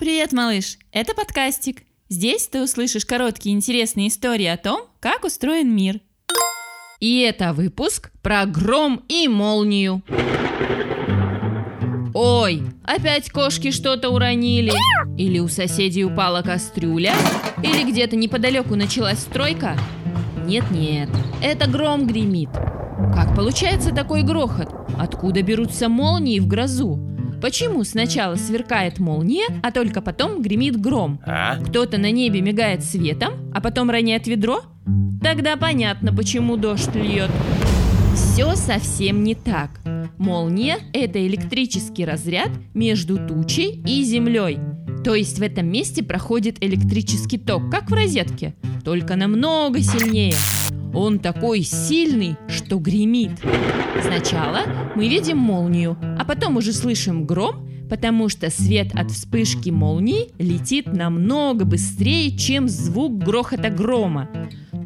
Привет, малыш! Это подкастик. Здесь ты услышишь короткие интересные истории о том, как устроен мир. И это выпуск про гром и молнию. Ой, опять кошки что-то уронили. Или у соседей упала кастрюля. Или где-то неподалеку началась стройка. Нет-нет, это гром гремит. Как получается такой грохот? Откуда берутся молнии в грозу? Почему сначала сверкает молния, а только потом гремит гром? А? Кто-то на небе мигает светом, а потом роняет ведро? Тогда понятно, почему дождь льет. Все совсем не так. Молния – это электрический разряд между тучей и землей. То есть в этом месте проходит электрический ток, как в розетке, только намного сильнее. Он такой сильный, что гремит. Сначала мы видим молнию, а потом уже слышим гром, потому что свет от вспышки молнии летит намного быстрее, чем звук грохота грома.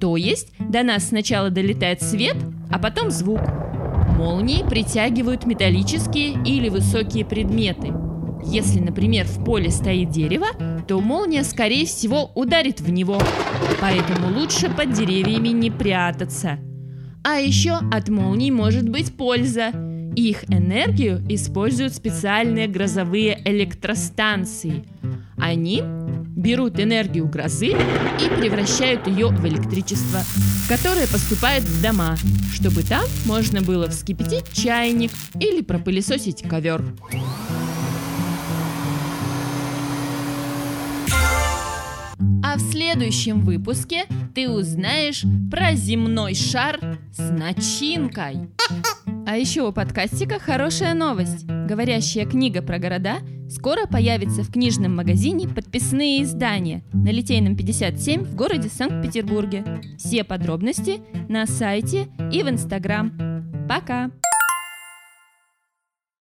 То есть до нас сначала долетает свет, а потом звук. Молнии притягивают металлические или высокие предметы. Если, например, в поле стоит дерево, то молния, скорее всего, ударит в него. Поэтому лучше под деревьями не прятаться. А еще от молний может быть польза. Их энергию используют специальные грозовые электростанции. Они берут энергию грозы и превращают ее в электричество, которое поступает в дома, чтобы там можно было вскипятить чайник или пропылесосить ковер. А в следующем выпуске ты узнаешь про земной шар с начинкой. А еще у подкастика хорошая новость. Говорящая книга про города скоро появится в книжном магазине «Подписные издания» на Литейном 57 в городе Санкт-Петербурге. Все подробности на сайте и в Инстаграм. Пока!